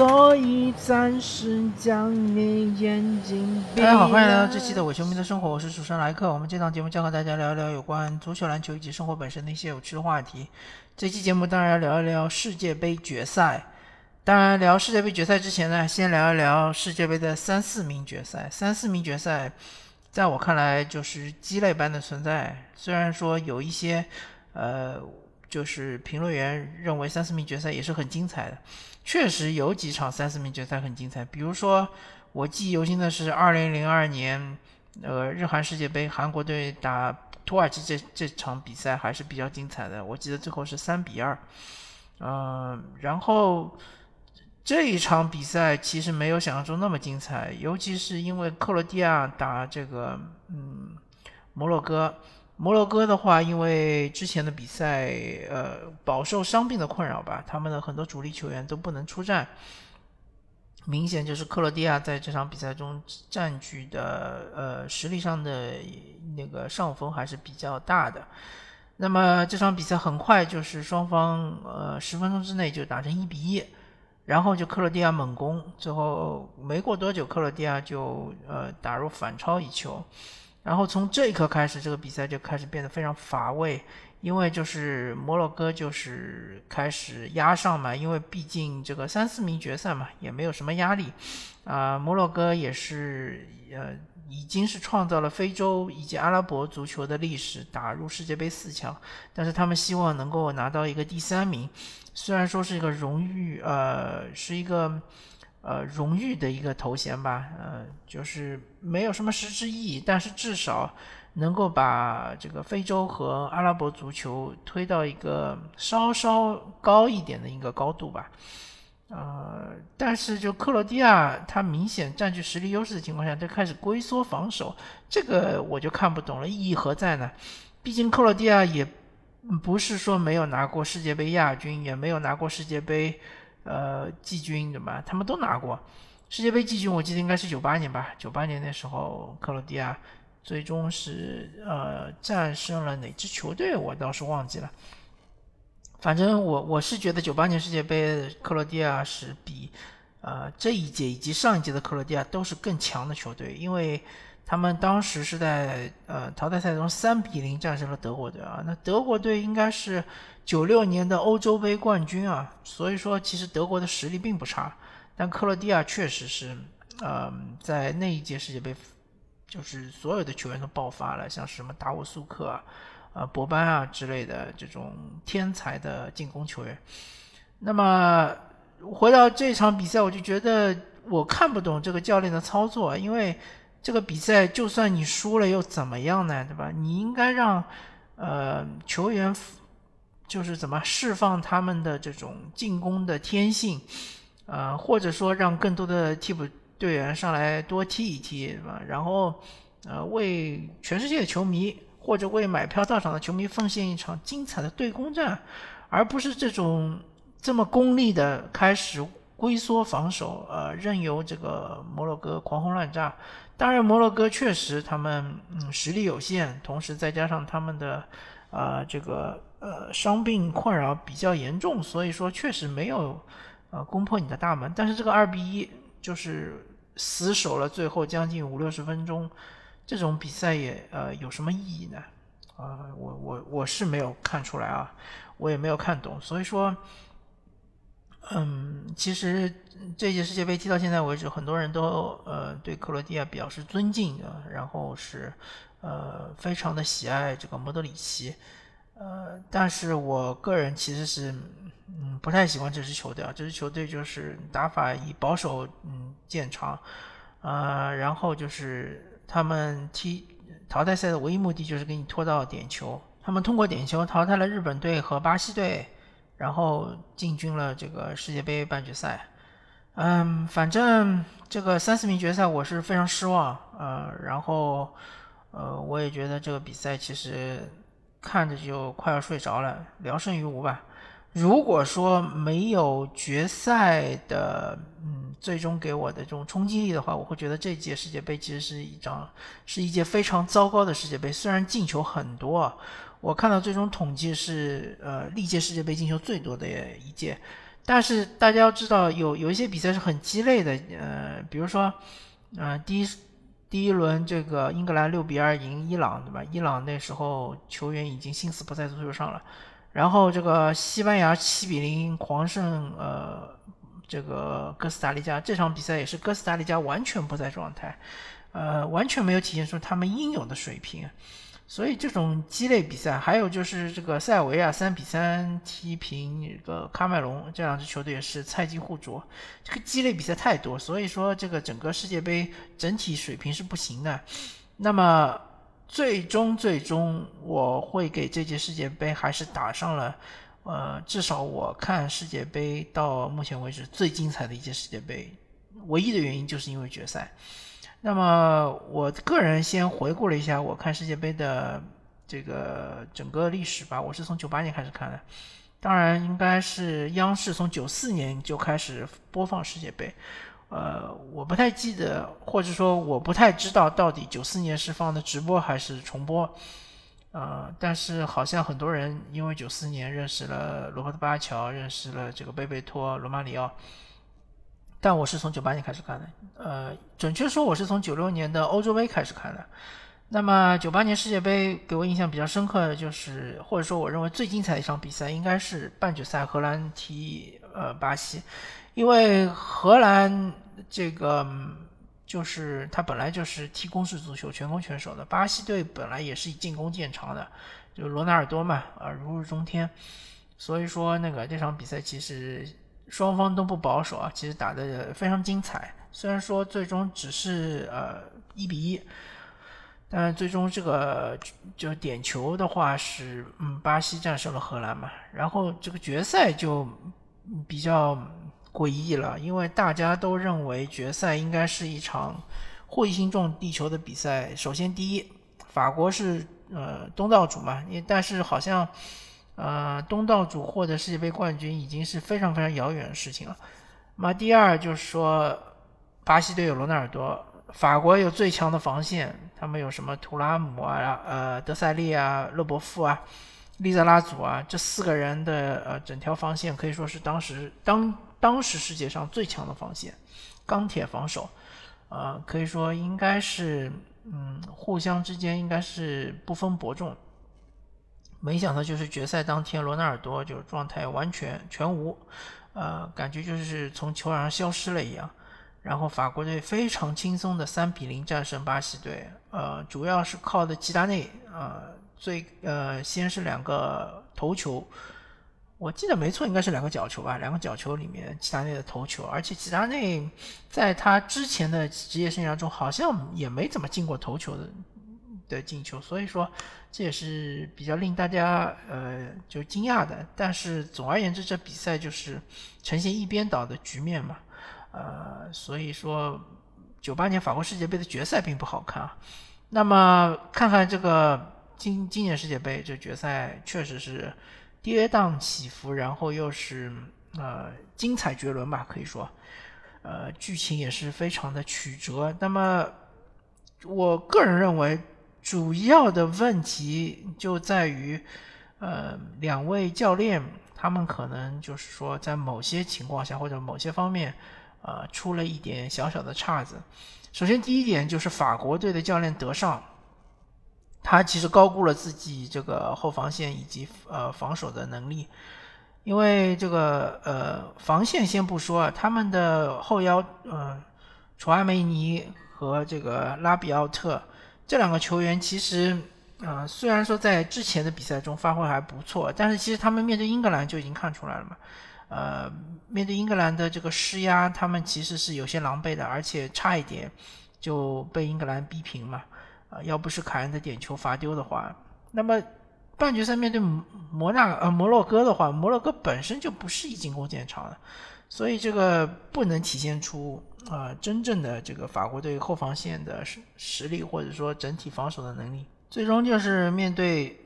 所以暂时将你眼睛闭。大家好，欢迎来到这期的伪球迷的生活，我是主持人莱克。我们这档节目将和大家聊一聊有关足球、篮球以及生活本身的一些有趣的话题。这期节目当然要聊一聊世界杯决赛。当然，聊世界杯决赛之前呢，先聊一聊世界杯的三四名决赛。三四名决赛，在我看来就是鸡肋般的存在。虽然说有一些，呃，就是评论员认为三四名决赛也是很精彩的。确实有几场三四名决赛很精彩，比如说我记忆犹新的是二零零二年，呃，日韩世界杯韩国队打土耳其这这场比赛还是比较精彩的，我记得最后是三比二，嗯，然后这一场比赛其实没有想象中那么精彩，尤其是因为克罗地亚打这个嗯摩洛哥。摩洛哥的话，因为之前的比赛，呃，饱受伤病的困扰吧，他们的很多主力球员都不能出战，明显就是克罗地亚在这场比赛中占据的，呃，实力上的那个上风还是比较大的。那么这场比赛很快就是双方，呃，十分钟之内就打成一比一，然后就克罗地亚猛攻，最后没过多久，克罗地亚就呃打入反超一球。然后从这一刻开始，这个比赛就开始变得非常乏味，因为就是摩洛哥就是开始压上嘛，因为毕竟这个三四名决赛嘛，也没有什么压力，啊，摩洛哥也是呃已经是创造了非洲以及阿拉伯足球的历史，打入世界杯四强，但是他们希望能够拿到一个第三名，虽然说是一个荣誉，呃，是一个。呃，荣誉的一个头衔吧，呃，就是没有什么实质意义，但是至少能够把这个非洲和阿拉伯足球推到一个稍稍高一点的一个高度吧。呃，但是就克罗地亚，他明显占据实力优势的情况下，就开始龟缩防守，这个我就看不懂了，意义何在呢？毕竟克罗地亚也不是说没有拿过世界杯亚军，也没有拿过世界杯。呃，季军对吧？他们都拿过世界杯季军，我记得应该是九八年吧。九八年那时候，克罗地亚最终是呃战胜了哪支球队？我倒是忘记了。反正我我是觉得九八年世界杯克罗地亚是比呃这一届以及上一届的克罗地亚都是更强的球队，因为他们当时是在呃淘汰赛中三比零战胜了德国队啊。那德国队应该是。九六年的欧洲杯冠军啊，所以说其实德国的实力并不差，但克罗地亚确实是，呃，在那一届世界杯，就是所有的球员都爆发了，像什么达沃苏克啊、呃博班啊之类的这种天才的进攻球员。那么回到这场比赛，我就觉得我看不懂这个教练的操作，因为这个比赛就算你输了又怎么样呢？对吧？你应该让呃球员。就是怎么释放他们的这种进攻的天性，呃，或者说让更多的替补队员上来多踢一踢，是吧？然后，呃，为全世界的球迷或者为买票到场的球迷奉献一场精彩的对攻战，而不是这种这么功利的开始龟缩防守，呃，任由这个摩洛哥狂轰乱炸。当然，摩洛哥确实他们嗯实力有限，同时再加上他们的啊这个。呃，伤病困扰比较严重，所以说确实没有呃攻破你的大门。但是这个二比一就是死守了最后将近五六十分钟，这种比赛也呃有什么意义呢？啊，我我我是没有看出来啊，我也没有看懂。所以说，嗯，其实这届世界杯踢到现在为止，很多人都呃对克罗地亚表示尊敬的，然后是呃非常的喜爱这个莫德里奇。呃，但是我个人其实是，嗯，不太喜欢这支球队啊。这支球队就是打法以保守嗯见长，呃，然后就是他们踢淘汰赛的唯一目的就是给你拖到点球。他们通过点球淘汰了日本队和巴西队，然后进军了这个世界杯半决赛。嗯，反正这个三四名决赛我是非常失望，呃，然后呃，我也觉得这个比赛其实。看着就快要睡着了，聊胜于无吧。如果说没有决赛的，嗯，最终给我的这种冲击力的话，我会觉得这届世界杯其实是一张，是一届非常糟糕的世界杯。虽然进球很多，我看到最终统计是，呃，历届世界杯进球最多的一届。但是大家要知道，有有一些比赛是很鸡肋的，呃，比如说，呃，第一第一轮这个英格兰六比二赢伊朗，对吧？伊朗那时候球员已经心思不在足球上了。然后这个西班牙七比零狂胜呃这个哥斯达黎加，这场比赛也是哥斯达黎加完全不在状态，呃，完全没有体现出他们应有的水平。所以这种鸡肋比赛，还有就是这个塞尔维亚三比三踢平这个喀麦隆，这两支球队也是菜鸡互啄。这个鸡肋比赛太多，所以说这个整个世界杯整体水平是不行的。那么最终最终，我会给这届世界杯还是打上了，呃，至少我看世界杯到目前为止最精彩的一届世界杯，唯一的原因就是因为决赛。那么，我个人先回顾了一下我看世界杯的这个整个历史吧。我是从九八年开始看的，当然应该是央视从九四年就开始播放世界杯。呃，我不太记得，或者说我不太知道到底九四年是放的直播还是重播。呃，但是好像很多人因为九四年认识了罗伯特巴乔，认识了这个贝贝托、罗马里奥。但我是从九八年开始看的，呃，准确说我是从九六年的欧洲杯开始看的。那么九八年世界杯给我印象比较深刻的就是，或者说我认为最精彩的一场比赛应该是半决赛荷兰踢呃巴西，因为荷兰这个就是他本来就是踢攻势足球、全攻全守的，巴西队本来也是以进攻见长的，就罗纳尔多嘛，啊如日中天，所以说那个这场比赛其实。双方都不保守啊，其实打得非常精彩。虽然说最终只是呃一比一，但最终这个就点球的话是嗯巴西战胜了荷兰嘛。然后这个决赛就比较诡异了，因为大家都认为决赛应该是一场彗星撞地球的比赛。首先第一，法国是呃东道主嘛，但是好像。呃，东道主获得世界杯冠军已经是非常非常遥远的事情了。那么第二就是说，巴西队有罗纳尔多，法国有最强的防线，他们有什么图拉姆啊、呃德塞利啊、勒伯夫啊、利泽拉祖啊，这四个人的呃整条防线可以说是当时当当时世界上最强的防线，钢铁防守，呃，可以说应该是嗯互相之间应该是不分伯仲。没想到就是决赛当天，罗纳尔多就是状态完全全无，呃，感觉就是从球场上消失了一样。然后法国队非常轻松的三比零战胜巴西队，呃，主要是靠的齐达内，呃，最呃先是两个头球，我记得没错，应该是两个角球吧，两个角球里面齐达内的头球，而且齐达内在他之前的职业生涯中好像也没怎么进过头球的。的进球，所以说这也是比较令大家呃就惊讶的。但是总而言之，这比赛就是呈现一边倒的局面嘛，呃，所以说九八年法国世界杯的决赛并不好看啊。那么看看这个今今年世界杯这决赛，确实是跌宕起伏，然后又是呃精彩绝伦吧，可以说，呃，剧情也是非常的曲折。那么我个人认为。主要的问题就在于，呃，两位教练他们可能就是说，在某些情况下或者某些方面，呃，出了一点小小的岔子。首先，第一点就是法国队的教练德尚，他其实高估了自己这个后防线以及呃防守的能力，因为这个呃防线先不说，他们的后腰呃，楚阿梅尼和这个拉比奥特。这两个球员其实，呃，虽然说在之前的比赛中发挥还不错，但是其实他们面对英格兰就已经看出来了嘛。呃，面对英格兰的这个施压，他们其实是有些狼狈的，而且差一点就被英格兰逼平嘛。啊，要不是凯恩的点球罚丢的话，那么半决赛面对摩纳呃摩洛哥的话，摩洛哥本身就不是以进攻见长的，所以这个不能体现出。啊，真正的这个法国队后防线的实实力，或者说整体防守的能力，最终就是面对，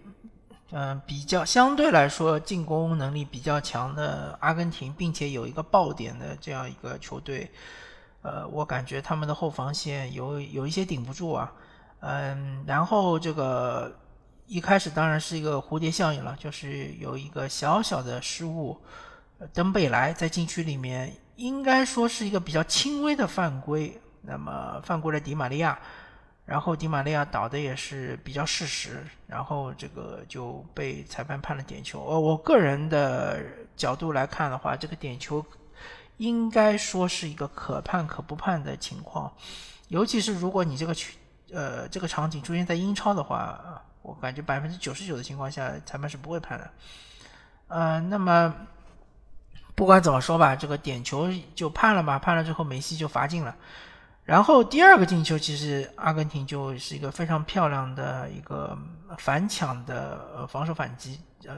嗯，比较相对来说进攻能力比较强的阿根廷，并且有一个爆点的这样一个球队，呃，我感觉他们的后防线有有一些顶不住啊，嗯，然后这个一开始当然是一个蝴蝶效应了，就是有一个小小的失误。登贝莱在禁区里面，应该说是一个比较轻微的犯规，那么犯规了迪玛利亚，然后迪玛利亚倒的也是比较适时，然后这个就被裁判判了点球。呃，我个人的角度来看的话，这个点球应该说是一个可判可不判的情况，尤其是如果你这个球，呃，这个场景出现在英超的话，我感觉百分之九十九的情况下，裁判是不会判的。呃，那么。不管怎么说吧，这个点球就判了吧，判了之后梅西就罚进了。然后第二个进球，其实阿根廷就是一个非常漂亮的一个反抢的防守反击，呃，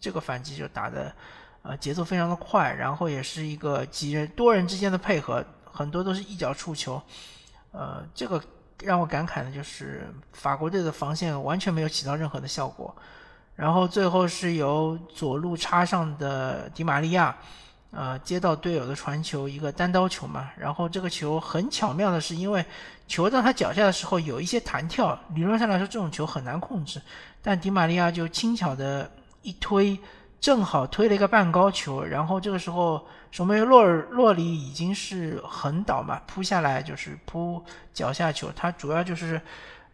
这个反击就打的呃节奏非常的快，然后也是一个几人多人之间的配合，很多都是一脚触球，呃，这个让我感慨的就是法国队的防线完全没有起到任何的效果。然后最后是由左路插上的迪玛利亚，呃，接到队友的传球，一个单刀球嘛。然后这个球很巧妙的是，因为球到他脚下的时候有一些弹跳，理论上来说这种球很难控制，但迪玛利亚就轻巧的一推，正好推了一个半高球。然后这个时候守门员洛尔洛里已经是横倒嘛，扑下来就是扑脚下球，他主要就是。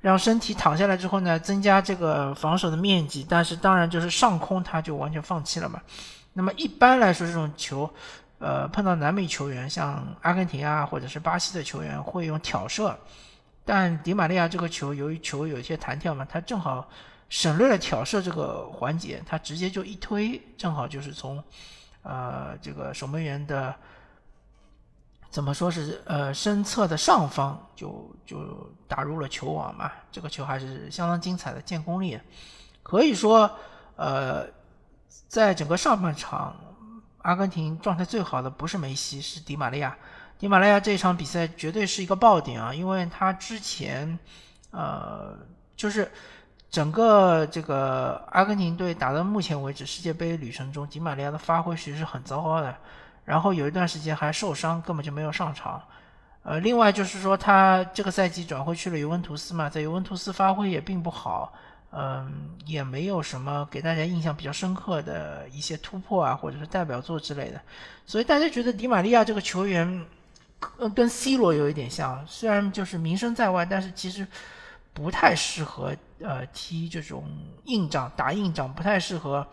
让身体躺下来之后呢，增加这个防守的面积，但是当然就是上空他就完全放弃了嘛。那么一般来说，这种球，呃，碰到南美球员，像阿根廷啊，或者是巴西的球员会用挑射，但迪玛利亚这个球由于球有一些弹跳嘛，他正好省略了挑射这个环节，他直接就一推，正好就是从，呃，这个守门员的。怎么说是呃身侧的上方就就打入了球网嘛？这个球还是相当精彩的，见功力。可以说，呃，在整个上半场，阿根廷状态最好的不是梅西，是迪玛利亚。迪玛利亚这一场比赛绝对是一个爆点啊，因为他之前呃就是整个这个阿根廷队打到目前为止世界杯旅程中，迪玛利亚的发挥其实是很糟糕的。然后有一段时间还受伤，根本就没有上场。呃，另外就是说他这个赛季转会去了尤文图斯嘛，在尤文图斯发挥也并不好，嗯，也没有什么给大家印象比较深刻的一些突破啊，或者是代表作之类的。所以大家觉得迪玛利亚这个球员，跟跟 C 罗有一点像，虽然就是名声在外，但是其实不太适合呃踢这种硬仗，打硬仗不太适合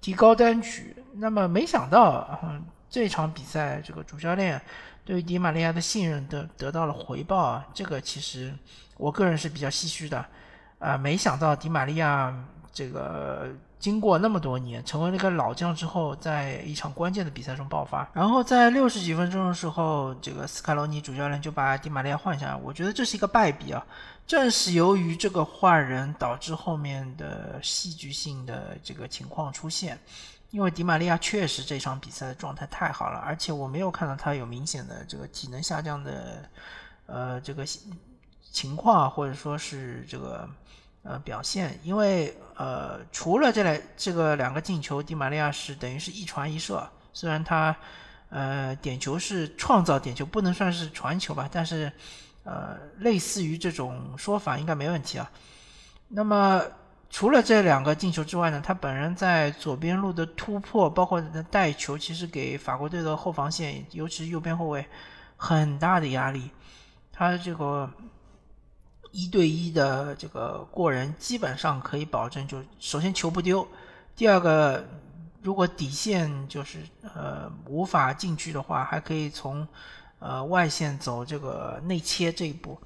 提高单局。那么没想到，嗯。这场比赛，这个主教练对于迪玛利亚的信任得得到了回报啊！这个其实我个人是比较唏嘘的啊！没想到迪玛利亚这个经过那么多年，成为了一个老将之后，在一场关键的比赛中爆发。然后在六十几分钟的时候，这个斯卡罗尼主教练就把迪玛利亚换下来。我觉得这是一个败笔啊！正是由于这个换人，导致后面的戏剧性的这个情况出现。因为迪玛利亚确实这场比赛的状态太好了，而且我没有看到他有明显的这个体能下降的，呃，这个情况或者说是这个呃表现。因为呃，除了这两这个两个进球，迪玛利亚是等于是一传一射，虽然他呃点球是创造点球，不能算是传球吧，但是呃类似于这种说法应该没问题啊。那么。除了这两个进球之外呢，他本人在左边路的突破，包括带球，其实给法国队的后防线，尤其是右边后卫，很大的压力。他这个一对一的这个过人，基本上可以保证，就首先球不丢，第二个，如果底线就是呃无法进去的话，还可以从呃外线走这个内切这一步，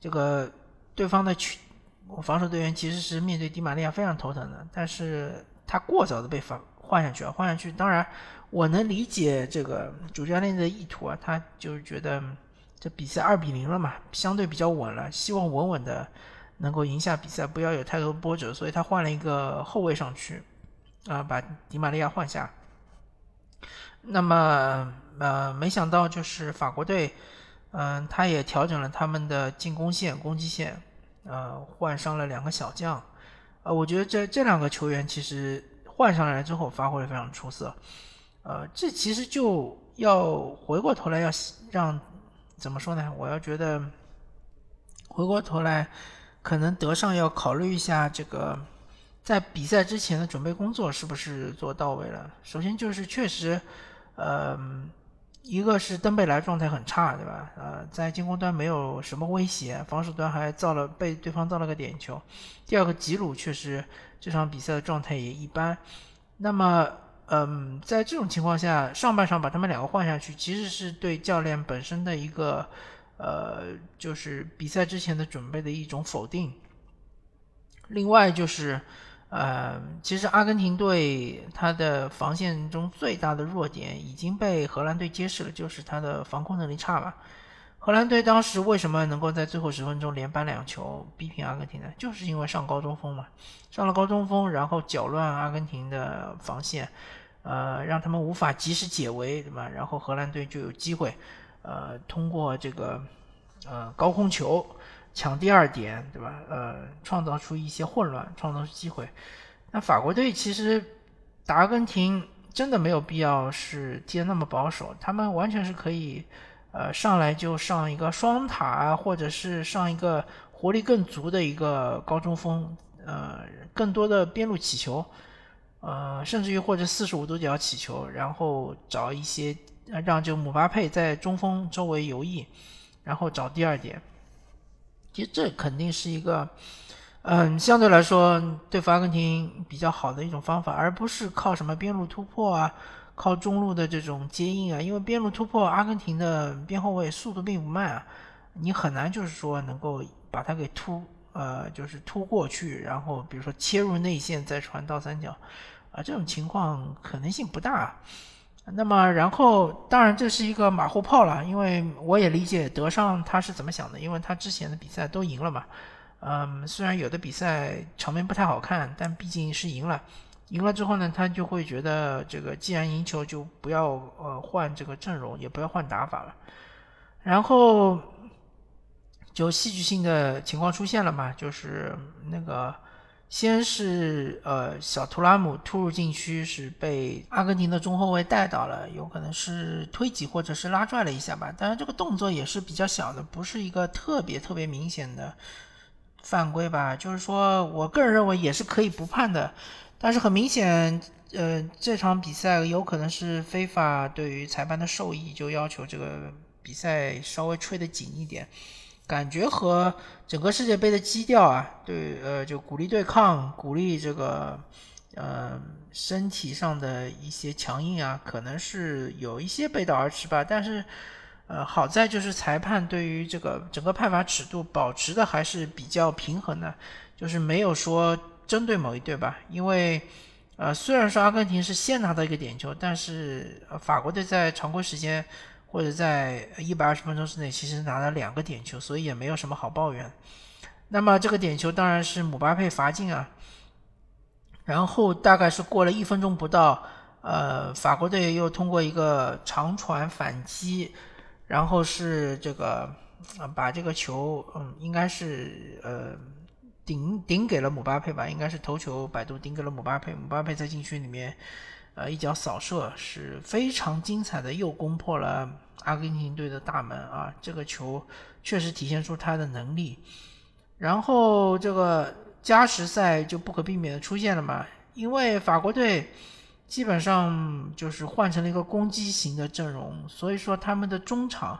这个对方的去。我防守队员其实是面对迪玛利亚非常头疼的，但是他过早的被换换下去啊，换下去。当然，我能理解这个主教练的意图啊，他就是觉得这比赛二比零了嘛，相对比较稳了，希望稳稳的能够赢下比赛，不要有太多波折，所以他换了一个后卫上去，啊，把迪玛利亚换下。那么呃，没想到就是法国队，嗯，他也调整了他们的进攻线、攻击线。呃，换上了两个小将，呃，我觉得这这两个球员其实换上来之后发挥的非常出色，呃，这其实就要回过头来要让怎么说呢？我要觉得回过头来，可能德尚要考虑一下这个在比赛之前的准备工作是不是做到位了？首先就是确实，呃，一个是登贝莱状态很差，对吧？呃，在进攻端没有什么威胁，防守端还造了被对方造了个点球。第二个吉鲁确实这场比赛的状态也一般。那么，嗯，在这种情况下，上半场把他们两个换下去，其实是对教练本身的一个。呃，就是比赛之前的准备的一种否定。另外就是，呃，其实阿根廷队他的防线中最大的弱点已经被荷兰队揭示了，就是他的防空能力差嘛。荷兰队当时为什么能够在最后十分钟连扳两球逼平阿根廷呢？就是因为上高中锋嘛，上了高中锋，然后搅乱阿根廷的防线，呃，让他们无法及时解围，对吧？然后荷兰队就有机会。呃，通过这个呃高空球抢第二点，对吧？呃，创造出一些混乱，创造出机会。那法国队其实打阿根廷真的没有必要是踢得那么保守，他们完全是可以呃上来就上一个双塔啊，或者是上一个活力更足的一个高中锋，呃，更多的边路起球，呃，甚至于或者四十五度角起球，然后找一些。让就姆巴佩在中锋周围游弋，然后找第二点。其实这肯定是一个，嗯，相对来说对付阿根廷比较好的一种方法，而不是靠什么边路突破啊，靠中路的这种接应啊。因为边路突破，阿根廷的边后卫速度并不慢啊，你很难就是说能够把它给突，呃，就是突过去，然后比如说切入内线再传倒三角，啊，这种情况可能性不大。那么，然后当然这是一个马后炮了，因为我也理解德尚他是怎么想的，因为他之前的比赛都赢了嘛。嗯，虽然有的比赛场面不太好看，但毕竟是赢了。赢了之后呢，他就会觉得这个既然赢球，就不要呃换这个阵容，也不要换打法了。然后就戏剧性的情况出现了嘛，就是那个。先是呃小图拉姆突入禁区是被阿根廷的中后卫带倒了，有可能是推挤或者是拉拽了一下吧。当然这个动作也是比较小的，不是一个特别特别明显的犯规吧。就是说我个人认为也是可以不判的，但是很明显，呃这场比赛有可能是非法对于裁判的授意，就要求这个比赛稍微吹得紧一点。感觉和整个世界杯的基调啊，对，呃，就鼓励对抗，鼓励这个，呃，身体上的一些强硬啊，可能是有一些背道而驰吧。但是，呃，好在就是裁判对于这个整个判罚尺度保持的还是比较平衡的，就是没有说针对某一队吧。因为，呃，虽然说阿根廷是先拿到一个点球，但是法国队在常规时间。或者在一百二十分钟之内，其实拿了两个点球，所以也没有什么好抱怨。那么这个点球当然是姆巴佩罚进啊。然后大概是过了一分钟不到，呃，法国队又通过一个长传反击，然后是这个把这个球，嗯，应该是呃顶顶给了姆巴佩吧，应该是头球摆渡顶给了姆巴佩，姆巴佩在禁区里面。呃，一脚扫射是非常精彩的，又攻破了阿根廷队的大门啊！这个球确实体现出他的能力。然后这个加时赛就不可避免的出现了嘛，因为法国队基本上就是换成了一个攻击型的阵容，所以说他们的中场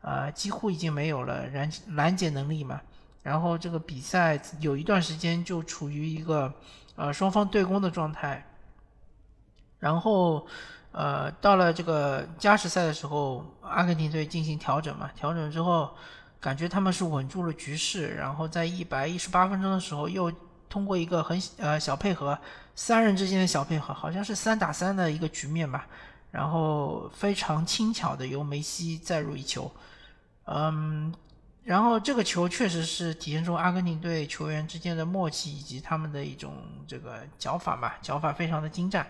啊几乎已经没有了拦拦截能力嘛。然后这个比赛有一段时间就处于一个呃双方对攻的状态。然后，呃，到了这个加时赛的时候，阿根廷队进行调整嘛，调整之后，感觉他们是稳住了局势。然后在一百一十八分钟的时候，又通过一个很呃小配合，三人之间的小配合，好像是三打三的一个局面吧。然后非常轻巧的由梅西再入一球，嗯，然后这个球确实是体现出阿根廷队球员之间的默契以及他们的一种这个脚法嘛，脚法非常的精湛。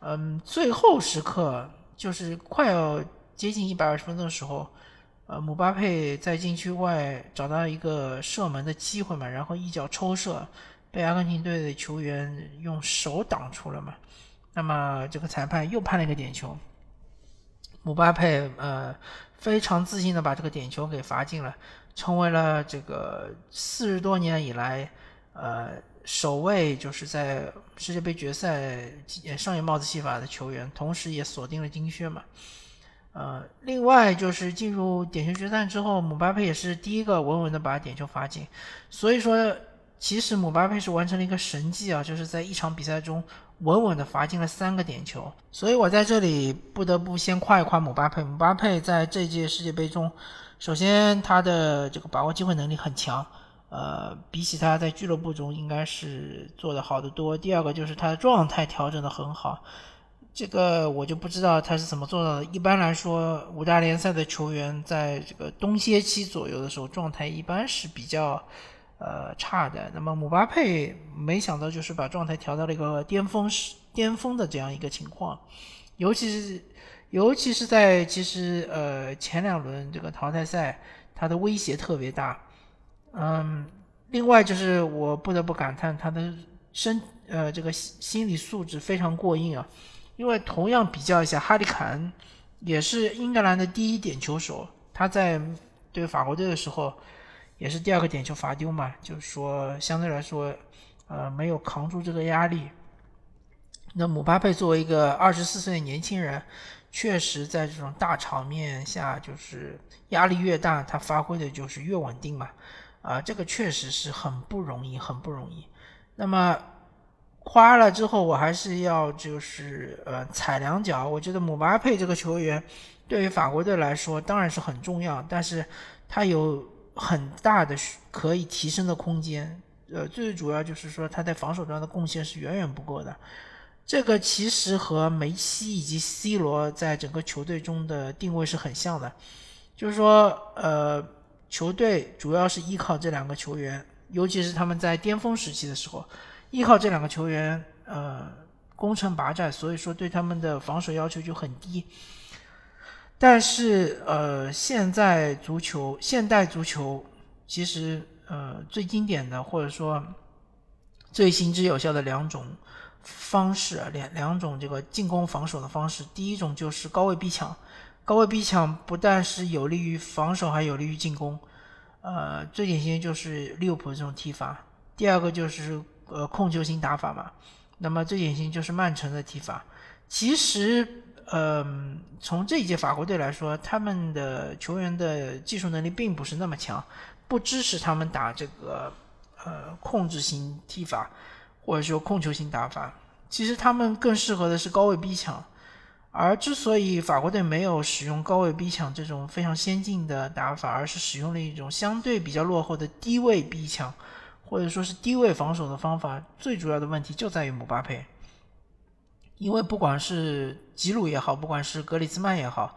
嗯，最后时刻就是快要接近一百二十分钟的时候，呃，姆巴佩在禁区外找到一个射门的机会嘛，然后一脚抽射，被阿根廷队的球员用手挡出了嘛。那么这个裁判又判了一个点球，姆巴佩呃非常自信的把这个点球给罚进了，成为了这个四十多年以来呃首位就是在世界杯决赛上演帽子戏法的球员，同时也锁定了金靴嘛。呃，另外就是进入点球决赛之后，姆巴佩也是第一个稳稳的把点球罚进。所以说，其实姆巴佩是完成了一个神迹啊，就是在一场比赛中稳稳的罚进了三个点球。所以我在这里不得不先夸一夸姆巴佩。姆巴佩在这届世界杯中，首先他的这个把握机会能力很强。呃，比起他在俱乐部中应该是做的好得多。第二个就是他的状态调整的很好，这个我就不知道他是怎么做到的。一般来说，五大联赛的球员在这个冬歇期左右的时候，状态一般是比较呃差的。那么姆巴佩没想到就是把状态调到了一个巅峰时巅峰的这样一个情况，尤其是尤其是在其实呃前两轮这个淘汰赛，他的威胁特别大。嗯，另外就是我不得不感叹他的身呃这个心理素质非常过硬啊，因为同样比较一下哈里凯恩，也是英格兰的第一点球手，他在对法国队的时候也是第二个点球罚丢嘛，就是说相对来说呃没有扛住这个压力。那姆巴佩作为一个二十四岁的年轻人，确实在这种大场面下就是压力越大，他发挥的就是越稳定嘛。啊，这个确实是很不容易，很不容易。那么夸了之后，我还是要就是呃踩两脚。我觉得姆巴佩这个球员对于法国队来说当然是很重要，但是他有很大的可以提升的空间。呃，最主要就是说他在防守端的贡献是远远不够的。这个其实和梅西以及 C 罗在整个球队中的定位是很像的，就是说呃。球队主要是依靠这两个球员，尤其是他们在巅峰时期的时候，依靠这两个球员，呃，攻城拔寨，所以说对他们的防守要求就很低。但是，呃，现在足球，现代足球，其实，呃，最经典的或者说最行之有效的两种方式，两两种这个进攻防守的方式，第一种就是高位逼抢。高位逼抢不但是有利于防守，还有利于进攻。呃，最典型就是利物浦这种踢法。第二个就是呃控球型打法嘛。那么最典型就是曼城的踢法。其实，呃，从这一届法国队来说，他们的球员的技术能力并不是那么强，不支持他们打这个呃控制型踢法，或者说控球型打法。其实他们更适合的是高位逼抢。而之所以法国队没有使用高位逼抢这种非常先进的打法，而是使用了一种相对比较落后的低位逼抢，或者说是低位防守的方法，最主要的问题就在于姆巴佩。因为不管是吉鲁也好，不管是格里兹曼也好，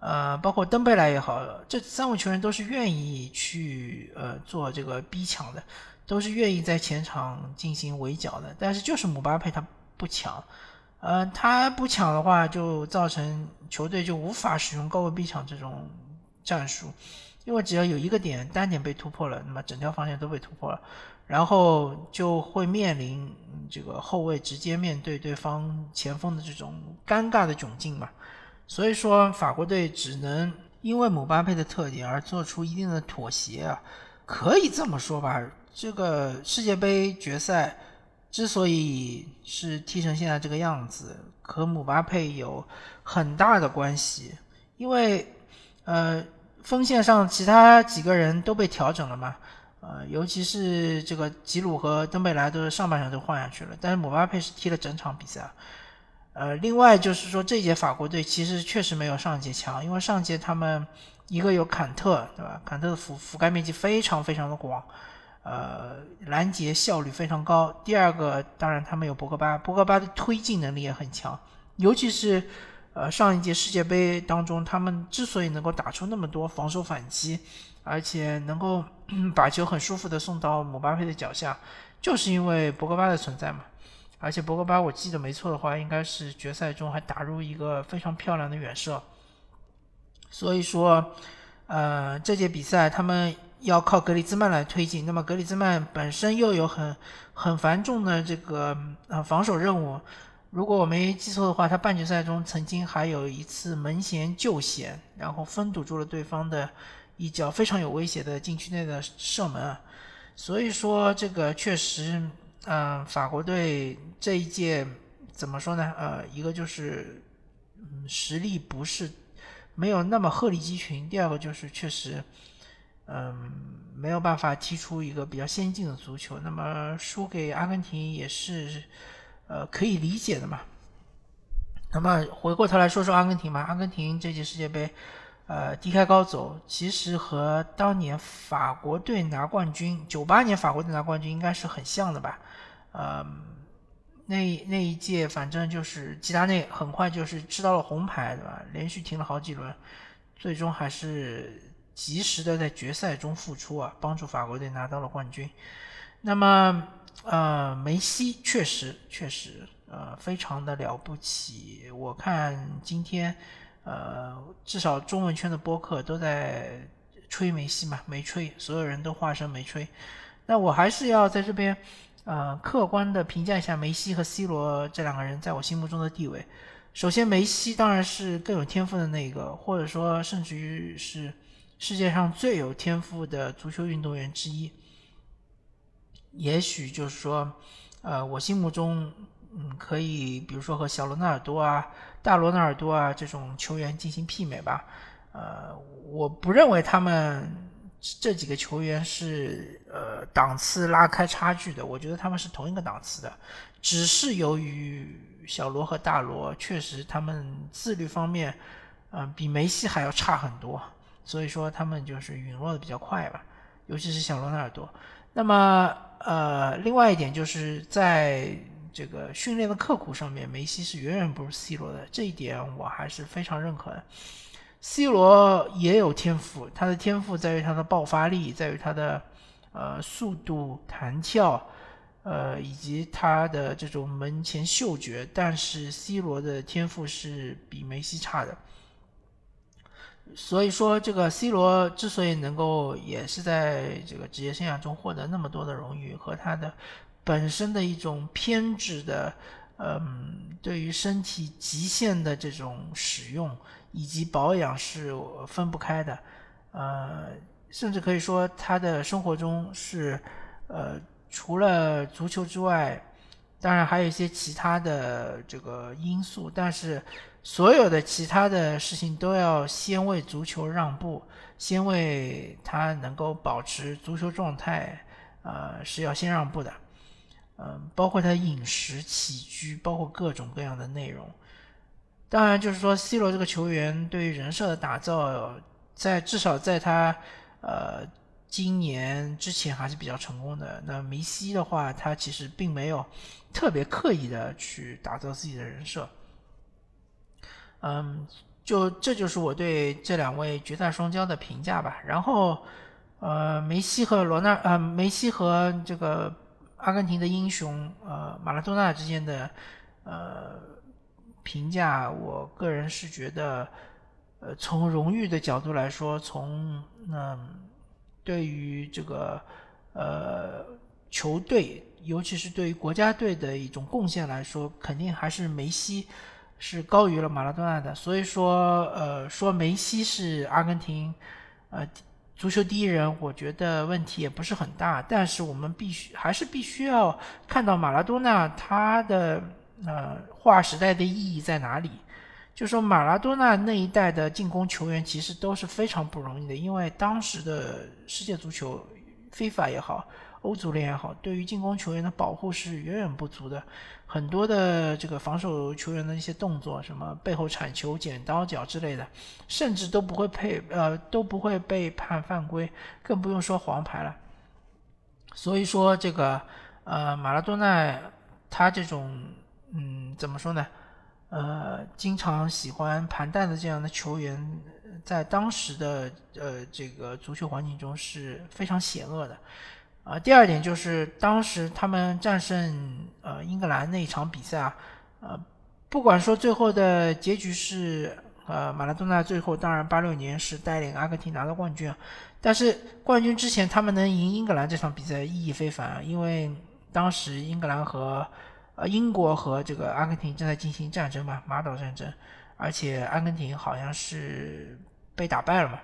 呃，包括登贝莱也好，这三位球员都是愿意去呃做这个逼抢的，都是愿意在前场进行围剿的。但是就是姆巴佩他不抢。呃，他不抢的话，就造成球队就无法使用高位逼抢这种战术，因为只要有一个点单点被突破了，那么整条防线都被突破了，然后就会面临这个后卫直接面对对方前锋的这种尴尬的窘境嘛。所以说，法国队只能因为姆巴佩的特点而做出一定的妥协啊，可以这么说吧，这个世界杯决赛。之所以是踢成现在这个样子，和姆巴佩有很大的关系，因为呃锋线上其他几个人都被调整了嘛，呃尤其是这个吉鲁和登贝莱都是上半场就换下去了，但是姆巴佩是踢了整场比赛，呃另外就是说这届法国队其实确实没有上届强，因为上届他们一个有坎特对吧，坎特的覆覆盖面积非常非常的广。呃，拦截效率非常高。第二个，当然他们有博格巴，博格巴的推进能力也很强。尤其是，呃，上一届世界杯当中，他们之所以能够打出那么多防守反击，而且能够 把球很舒服的送到姆巴佩的脚下，就是因为博格巴的存在嘛。而且博格巴，我记得没错的话，应该是决赛中还打入一个非常漂亮的远射。所以说，呃，这届比赛他们。要靠格里兹曼来推进，那么格里兹曼本身又有很很繁重的这个呃防守任务。如果我没记错的话，他半决赛中曾经还有一次门前救险，然后封堵住了对方的一脚非常有威胁的禁区内的射门。所以说，这个确实嗯，法国队这一届怎么说呢？呃，一个就是嗯实力不是没有那么鹤立鸡群，第二个就是确实嗯没有办法踢出一个比较先进的足球。那么输给阿根廷也是呃可以理解的嘛。那么回过头来说说阿根廷吧，阿根廷这届世界杯。呃，低开高走，其实和当年法国队拿冠军，九八年法国队拿冠军应该是很像的吧？呃，那那一届反正就是吉达内很快就是吃到了红牌，对吧？连续停了好几轮，最终还是及时的在决赛中复出啊，帮助法国队拿到了冠军。那么，呃，梅西确实确实呃非常的了不起，我看今天。呃，至少中文圈的播客都在吹梅西嘛，没吹，所有人都化身没吹。那我还是要在这边，呃，客观的评价一下梅西和 C 罗这两个人在我心目中的地位。首先，梅西当然是更有天赋的那个，或者说甚至于是世界上最有天赋的足球运动员之一。也许就是说，呃，我心目中。嗯，可以，比如说和小罗纳尔多啊、大罗纳尔多啊这种球员进行媲美吧。呃，我不认为他们这几个球员是呃档次拉开差距的，我觉得他们是同一个档次的，只是由于小罗和大罗确实他们自律方面，嗯，比梅西还要差很多，所以说他们就是陨落的比较快吧，尤其是小罗纳尔多。那么呃，另外一点就是在。这个训练的刻苦上面，梅西是远远不如 C 罗的，这一点我还是非常认可的。C 罗也有天赋，他的天赋在于他的爆发力，在于他的呃速度、弹跳，呃以及他的这种门前嗅觉。但是 C 罗的天赋是比梅西差的，所以说这个 C 罗之所以能够也是在这个职业生涯中获得那么多的荣誉，和他的。本身的一种偏执的，嗯，对于身体极限的这种使用以及保养是分不开的，呃，甚至可以说他的生活中是，呃，除了足球之外，当然还有一些其他的这个因素，但是所有的其他的事情都要先为足球让步，先为他能够保持足球状态，呃，是要先让步的。嗯，包括他饮食起居，包括各种各样的内容。当然，就是说，C 罗这个球员对于人设的打造，在至少在他呃今年之前还是比较成功的。那梅西的话，他其实并没有特别刻意的去打造自己的人设。嗯，就这就是我对这两位绝代双骄的评价吧。然后，呃，梅西和罗纳，呃，梅西和这个。阿根廷的英雄，呃，马拉多纳之间的，呃，评价，我个人是觉得，呃，从荣誉的角度来说，从嗯，对于这个呃球队，尤其是对于国家队的一种贡献来说，肯定还是梅西是高于了马拉多纳的。所以说，呃，说梅西是阿根廷，呃。足球第一人，我觉得问题也不是很大，但是我们必须还是必须要看到马拉多纳他的呃划时代的意义在哪里。就说马拉多纳那一代的进攻球员其实都是非常不容易的，因为当时的世界足球，非法也好。欧足联也好，对于进攻球员的保护是远远不足的，很多的这个防守球员的一些动作，什么背后铲球、剪刀脚之类的，甚至都不会配呃都不会被判犯规，更不用说黄牌了。所以说这个呃马拉多纳他这种嗯怎么说呢？呃，经常喜欢盘带的这样的球员，在当时的呃这个足球环境中是非常险恶的。啊，第二点就是当时他们战胜呃英格兰那一场比赛啊，呃，不管说最后的结局是呃马拉多纳最后当然八六年是带领阿根廷拿到冠军，但是冠军之前他们能赢英格兰这场比赛意义非凡，因为当时英格兰和呃英国和这个阿根廷正在进行战争嘛，马岛战争，而且阿根廷好像是被打败了嘛，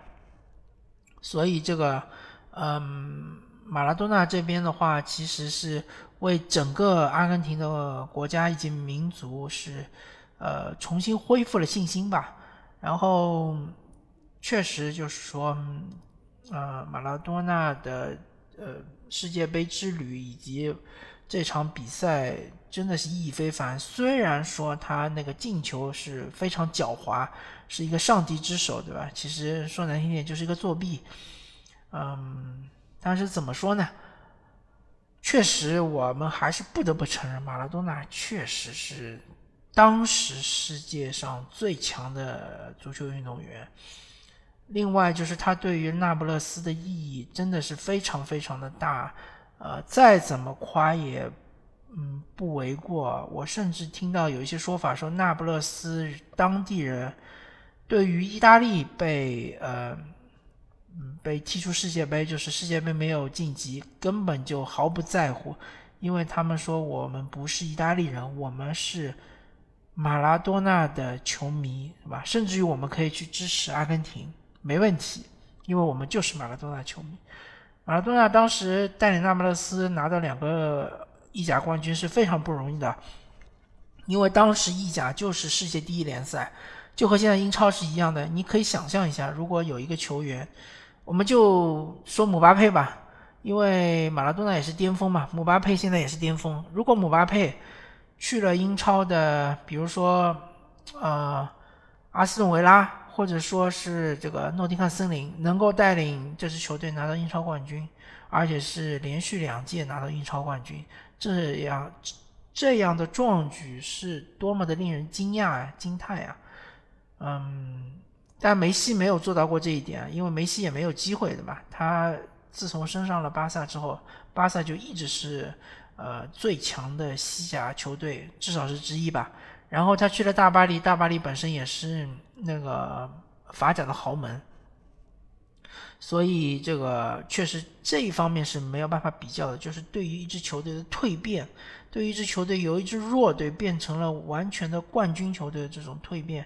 所以这个嗯。马拉多纳这边的话，其实是为整个阿根廷的国家以及民族是呃重新恢复了信心吧。然后确实就是说，呃，马拉多纳的呃世界杯之旅以及这场比赛真的是意义非凡。虽然说他那个进球是非常狡猾，是一个上帝之手，对吧？其实说难听点就是一个作弊。嗯，但是怎么说呢？确实，我们还是不得不承认，马拉多纳确实是当时世界上最强的足球运动员。另外，就是他对于那不勒斯的意义真的是非常非常的大。呃，再怎么夸也嗯不为过。我甚至听到有一些说法说，那不勒斯当地人对于意大利被呃。嗯，被踢出世界杯就是世界杯没有晋级，根本就毫不在乎，因为他们说我们不是意大利人，我们是马拉多纳的球迷，是吧？甚至于我们可以去支持阿根廷，没问题，因为我们就是马拉多纳球迷。马拉多纳当时带领那不勒斯拿到两个意甲冠军是非常不容易的，因为当时意甲就是世界第一联赛，就和现在英超是一样的。你可以想象一下，如果有一个球员。我们就说姆巴佩吧，因为马拉多纳也是巅峰嘛，姆巴佩现在也是巅峰。如果姆巴佩去了英超的，比如说呃阿斯顿维拉，或者说是这个诺丁汉森林，能够带领这支球队拿到英超冠军，而且是连续两届拿到英超冠军，这样这样的壮举是多么的令人惊讶啊、惊叹呀！嗯。但梅西没有做到过这一点，因为梅西也没有机会的嘛。他自从升上了巴萨之后，巴萨就一直是呃最强的西甲球队，至少是之一吧。然后他去了大巴黎，大巴黎本身也是那个法甲的豪门，所以这个确实这一方面是没有办法比较的。就是对于一支球队的蜕变，对于一支球队由一支弱队变成了完全的冠军球队这种蜕变。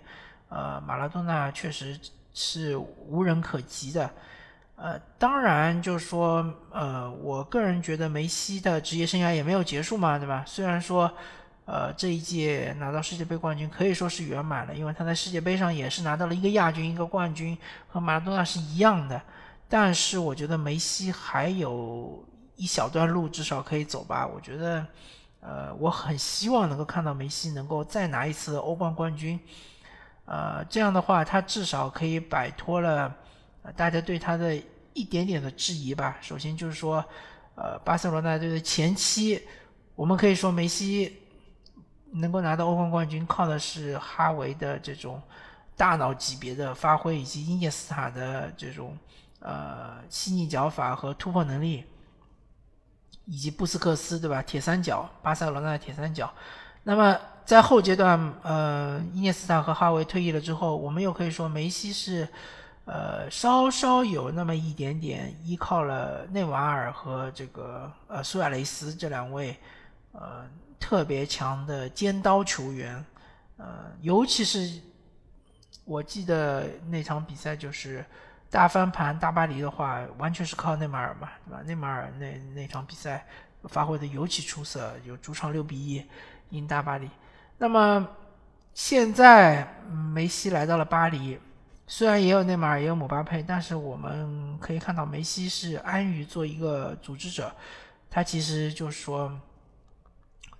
呃，马拉多纳确实是无人可及的。呃，当然就是说，呃，我个人觉得梅西的职业生涯也没有结束嘛，对吧？虽然说，呃，这一届拿到世界杯冠军可以说是圆满了，因为他在世界杯上也是拿到了一个亚军、一个冠军，和马拉多纳是一样的。但是我觉得梅西还有一小段路至少可以走吧。我觉得，呃，我很希望能够看到梅西能够再拿一次欧冠冠军。呃，这样的话，他至少可以摆脱了大家对他的一点点的质疑吧。首先就是说，呃，巴塞罗那队的前期，我们可以说梅西能够拿到欧冠冠军，靠的是哈维的这种大脑级别的发挥，以及伊涅斯塔的这种呃细腻脚法和突破能力，以及布斯克斯，对吧？铁三角，巴塞罗那的铁三角。那么在后阶段，呃，伊涅斯塔和哈维退役了之后，我们又可以说梅西是，呃，稍稍有那么一点点依靠了内马尔和这个呃苏亚雷斯这两位，呃，特别强的尖刀球员，呃，尤其是我记得那场比赛就是大翻盘大巴黎的话，完全是靠内马尔嘛，对吧？内马尔那那场比赛发挥的尤其出色，有主场六比一。赢大巴黎，那么现在梅西来到了巴黎，虽然也有内马尔，也有姆巴佩，但是我们可以看到梅西是安于做一个组织者，他其实就是说，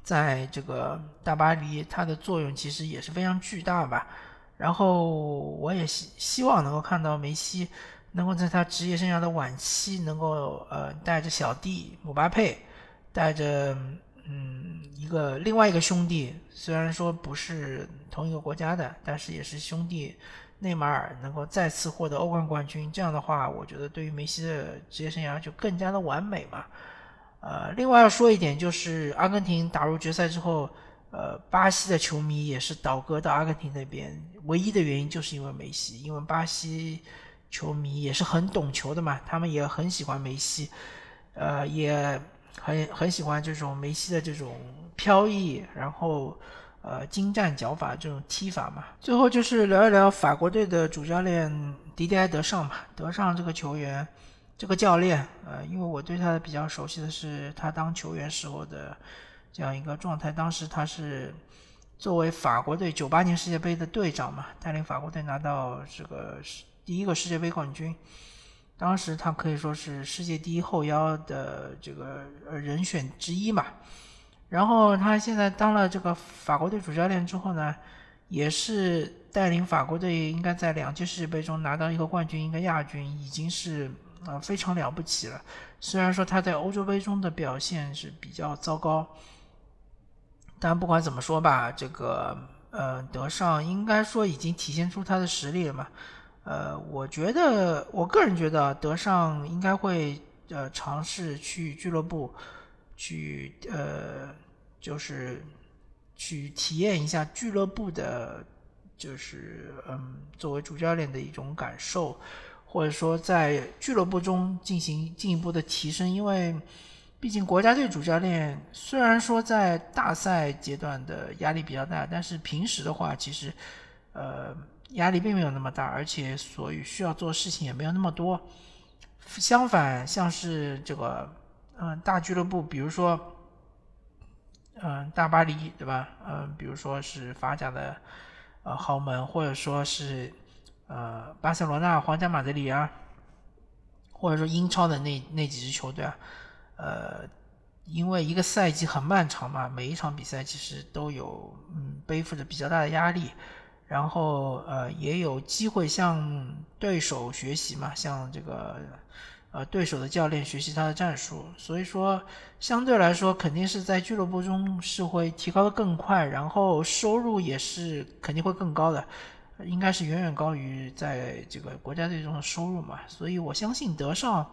在这个大巴黎，他的作用其实也是非常巨大吧。然后我也希希望能够看到梅西能够在他职业生涯的晚期，能够呃带着小弟姆巴佩，带着。嗯，一个另外一个兄弟，虽然说不是同一个国家的，但是也是兄弟。内马尔能够再次获得欧冠冠军，这样的话，我觉得对于梅西的职业生涯就更加的完美嘛。呃，另外要说一点，就是阿根廷打入决赛之后，呃，巴西的球迷也是倒戈到阿根廷那边，唯一的原因就是因为梅西，因为巴西球迷也是很懂球的嘛，他们也很喜欢梅西，呃，也。很很喜欢这种梅西的这种飘逸，然后呃精湛脚法这种踢法嘛。最后就是聊一聊法国队的主教练迪迪埃德尚嘛。德尚这个球员，这个教练，呃，因为我对他比较熟悉的是他当球员时候的这样一个状态。当时他是作为法国队九八年世界杯的队长嘛，带领法国队拿到这个第一个世界杯冠军。当时他可以说是世界第一后腰的这个人选之一嘛。然后他现在当了这个法国队主教练之后呢，也是带领法国队应该在两届世界杯中拿到一个冠军一个亚军，已经是啊非常了不起了。虽然说他在欧洲杯中的表现是比较糟糕，但不管怎么说吧，这个呃德尚应该说已经体现出他的实力了嘛。呃，我觉得我个人觉得德尚应该会呃尝试去俱乐部去呃。就是去体验一下俱乐部的，就是嗯，作为主教练的一种感受，或者说在俱乐部中进行进一步的提升。因为毕竟国家队主教练虽然说在大赛阶段的压力比较大，但是平时的话，其实呃压力并没有那么大，而且所以需要做事情也没有那么多。相反，像是这个嗯大俱乐部，比如说。嗯，大巴黎对吧？嗯，比如说是法甲的呃豪门，或者说是呃巴塞罗那、皇家马德里啊，或者说英超的那那几支球队啊，呃，因为一个赛季很漫长嘛，每一场比赛其实都有嗯背负着比较大的压力，然后呃也有机会向对手学习嘛，像这个。呃，对手的教练学习他的战术，所以说相对来说，肯定是在俱乐部中是会提高的更快，然后收入也是肯定会更高的，应该是远远高于在这个国家队中的收入嘛。所以我相信德尚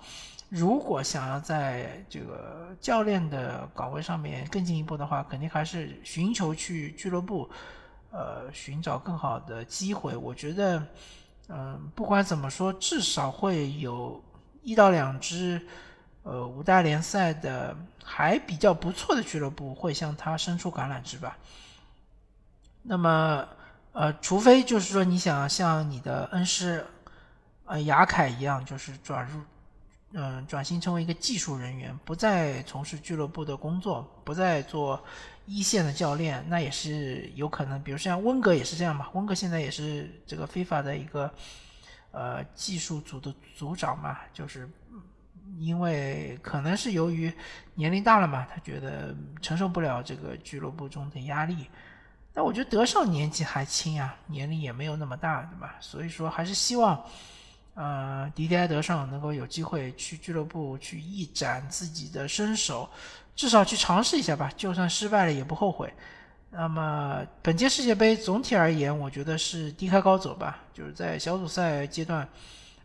如果想要在这个教练的岗位上面更进一步的话，肯定还是寻求去俱乐部，呃，寻找更好的机会。我觉得，嗯，不管怎么说，至少会有。一到两支，呃，五大联赛的还比较不错的俱乐部会向他伸出橄榄枝吧。那么，呃，除非就是说你想像你的恩师，呃，雅凯一样，就是转入，嗯，转型成为一个技术人员，不再从事俱乐部的工作，不再做一线的教练，那也是有可能。比如像温格也是这样嘛，温格现在也是这个非法的一个。呃，技术组的组长嘛，就是因为可能是由于年龄大了嘛，他觉得承受不了这个俱乐部中的压力。但我觉得德尚年纪还轻啊，年龄也没有那么大，对吧？所以说还是希望，呃，迪迪埃德尚能够有机会去俱乐部去一展自己的身手，至少去尝试一下吧，就算失败了也不后悔。那么本届世界杯总体而言，我觉得是低开高走吧。就是在小组赛阶段，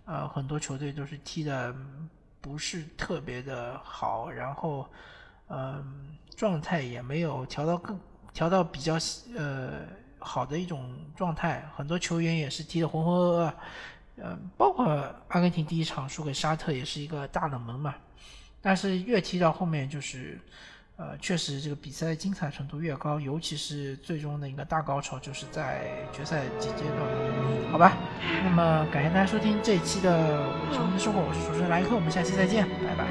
呃，很多球队都是踢的不是特别的好，然后，嗯，状态也没有调到更调到比较呃好的一种状态。很多球员也是踢的浑浑噩噩，嗯，包括阿根廷第一场输给沙特也是一个大冷门嘛。但是越踢到后面就是。呃，确实，这个比赛的精彩程度越高，尤其是最终的一个大高潮，就是在决赛几阶段，好吧？那么感谢大家收听这一期的《球迷的生活》，我是主持人莱克，我们下期再见，拜拜。